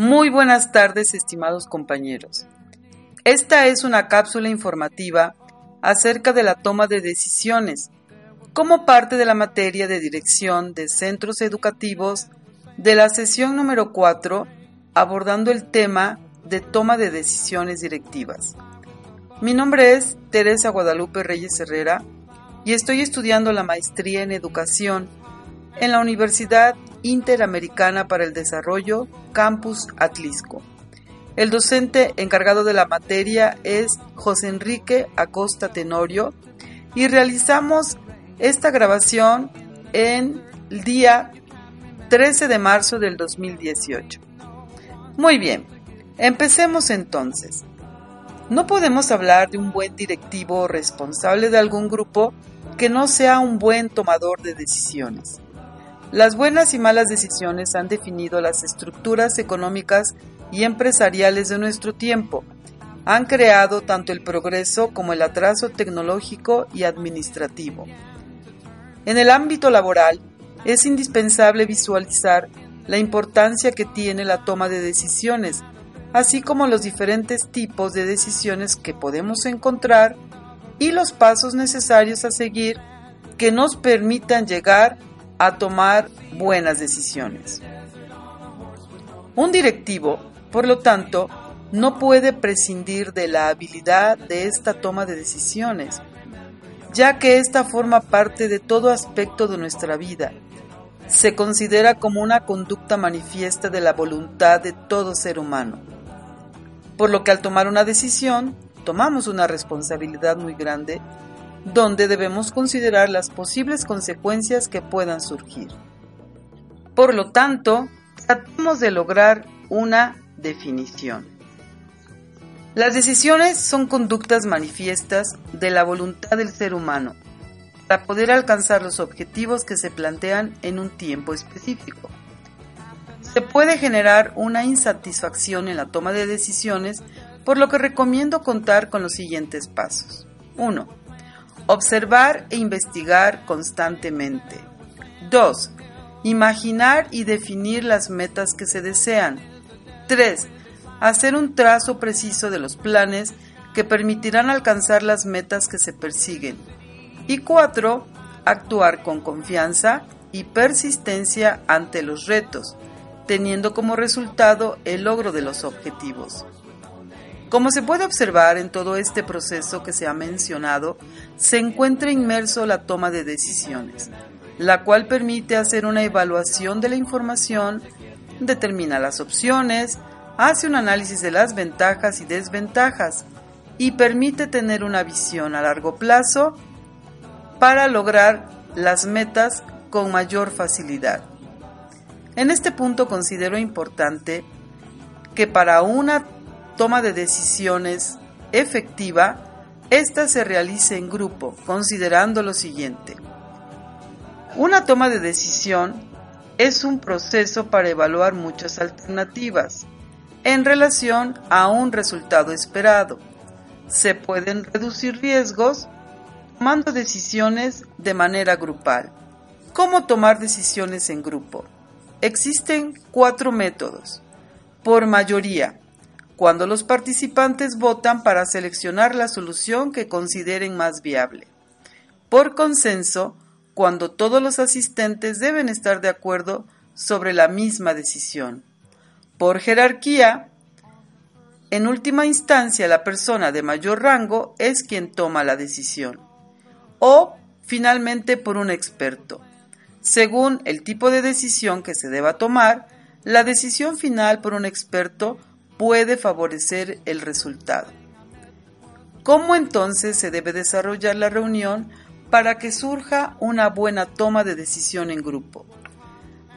Muy buenas tardes, estimados compañeros. Esta es una cápsula informativa acerca de la toma de decisiones como parte de la materia de dirección de centros educativos de la sesión número 4 abordando el tema de toma de decisiones directivas. Mi nombre es Teresa Guadalupe Reyes Herrera y estoy estudiando la maestría en educación en la Universidad Interamericana para el Desarrollo, Campus Atlisco. El docente encargado de la materia es José Enrique Acosta Tenorio y realizamos esta grabación en el día 13 de marzo del 2018. Muy bien, empecemos entonces. No podemos hablar de un buen directivo responsable de algún grupo que no sea un buen tomador de decisiones. Las buenas y malas decisiones han definido las estructuras económicas y empresariales de nuestro tiempo. Han creado tanto el progreso como el atraso tecnológico y administrativo. En el ámbito laboral, es indispensable visualizar la importancia que tiene la toma de decisiones, así como los diferentes tipos de decisiones que podemos encontrar y los pasos necesarios a seguir que nos permitan llegar a tomar buenas decisiones. Un directivo, por lo tanto, no puede prescindir de la habilidad de esta toma de decisiones, ya que ésta forma parte de todo aspecto de nuestra vida. Se considera como una conducta manifiesta de la voluntad de todo ser humano. Por lo que al tomar una decisión, tomamos una responsabilidad muy grande donde debemos considerar las posibles consecuencias que puedan surgir. Por lo tanto, tratemos de lograr una definición. Las decisiones son conductas manifiestas de la voluntad del ser humano para poder alcanzar los objetivos que se plantean en un tiempo específico. Se puede generar una insatisfacción en la toma de decisiones, por lo que recomiendo contar con los siguientes pasos. 1 Observar e investigar constantemente. 2. Imaginar y definir las metas que se desean. 3. Hacer un trazo preciso de los planes que permitirán alcanzar las metas que se persiguen. Y 4. Actuar con confianza y persistencia ante los retos, teniendo como resultado el logro de los objetivos. Como se puede observar en todo este proceso que se ha mencionado, se encuentra inmerso la toma de decisiones, la cual permite hacer una evaluación de la información, determina las opciones, hace un análisis de las ventajas y desventajas y permite tener una visión a largo plazo para lograr las metas con mayor facilidad. En este punto considero importante que para una toma de decisiones efectiva, ésta se realice en grupo, considerando lo siguiente. Una toma de decisión es un proceso para evaluar muchas alternativas en relación a un resultado esperado. Se pueden reducir riesgos tomando decisiones de manera grupal. ¿Cómo tomar decisiones en grupo? Existen cuatro métodos. Por mayoría, cuando los participantes votan para seleccionar la solución que consideren más viable. Por consenso, cuando todos los asistentes deben estar de acuerdo sobre la misma decisión. Por jerarquía, en última instancia la persona de mayor rango es quien toma la decisión. O, finalmente, por un experto. Según el tipo de decisión que se deba tomar, la decisión final por un experto puede favorecer el resultado. ¿Cómo entonces se debe desarrollar la reunión para que surja una buena toma de decisión en grupo?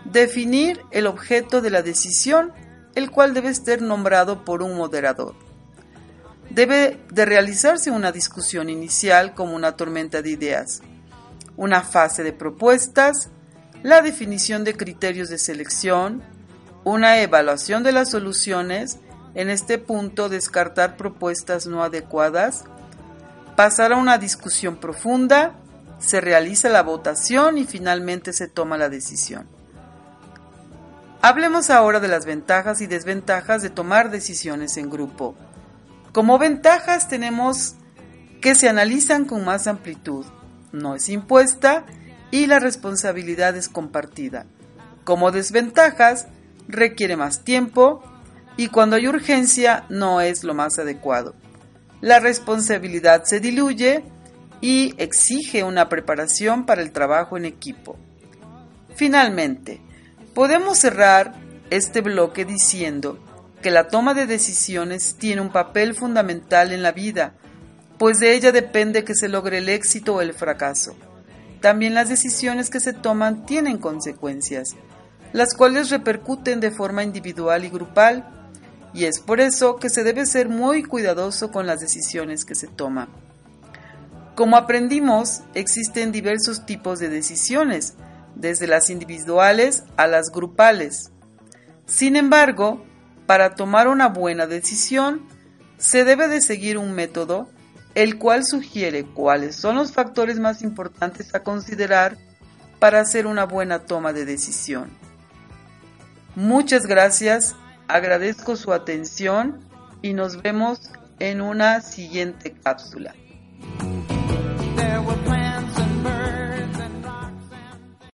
Definir el objeto de la decisión, el cual debe ser nombrado por un moderador. Debe de realizarse una discusión inicial como una tormenta de ideas, una fase de propuestas, la definición de criterios de selección, una evaluación de las soluciones en este punto, descartar propuestas no adecuadas, pasar a una discusión profunda, se realiza la votación y finalmente se toma la decisión. Hablemos ahora de las ventajas y desventajas de tomar decisiones en grupo. Como ventajas tenemos que se analizan con más amplitud, no es impuesta y la responsabilidad es compartida. Como desventajas, requiere más tiempo y cuando hay urgencia no es lo más adecuado. La responsabilidad se diluye y exige una preparación para el trabajo en equipo. Finalmente, podemos cerrar este bloque diciendo que la toma de decisiones tiene un papel fundamental en la vida, pues de ella depende que se logre el éxito o el fracaso. También las decisiones que se toman tienen consecuencias, las cuales repercuten de forma individual y grupal, y es por eso que se debe ser muy cuidadoso con las decisiones que se toman. Como aprendimos, existen diversos tipos de decisiones, desde las individuales a las grupales. Sin embargo, para tomar una buena decisión, se debe de seguir un método el cual sugiere cuáles son los factores más importantes a considerar para hacer una buena toma de decisión. Muchas gracias, agradezco su atención y nos vemos en una siguiente cápsula.